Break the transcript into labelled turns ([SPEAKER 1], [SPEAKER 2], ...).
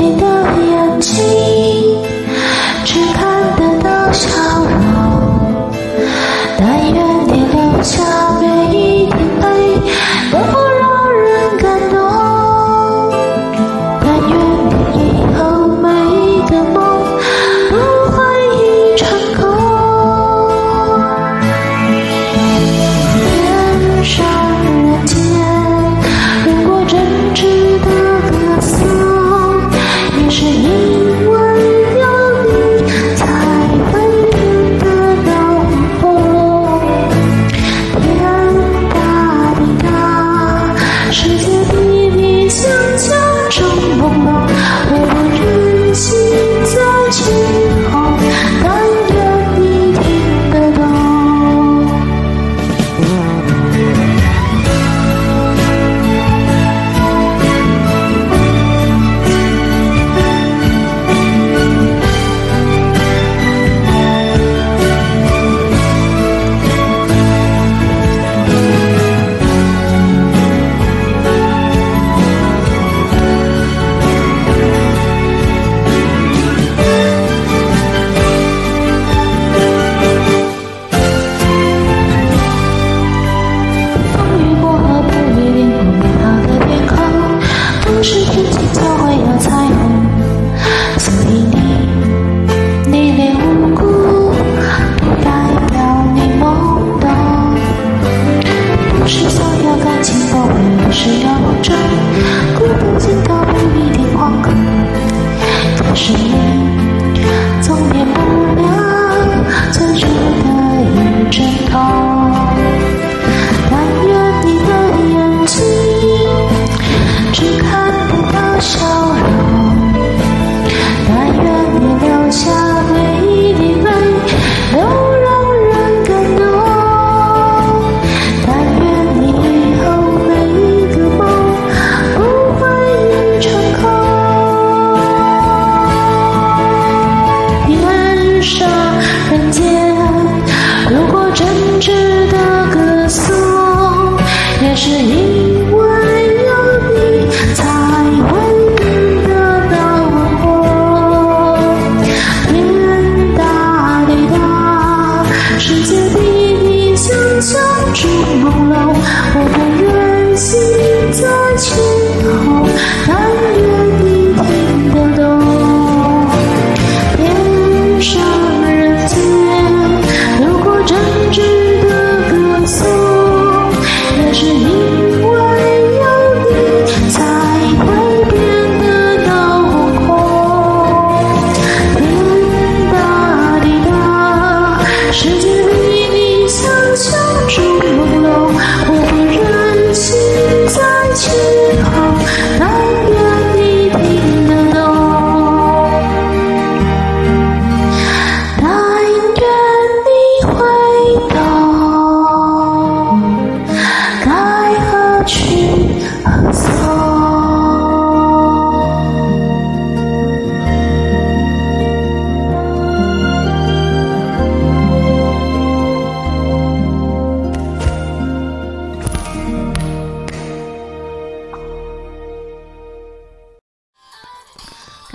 [SPEAKER 1] 你的眼睛。keep 朦胧，我不忍心再去。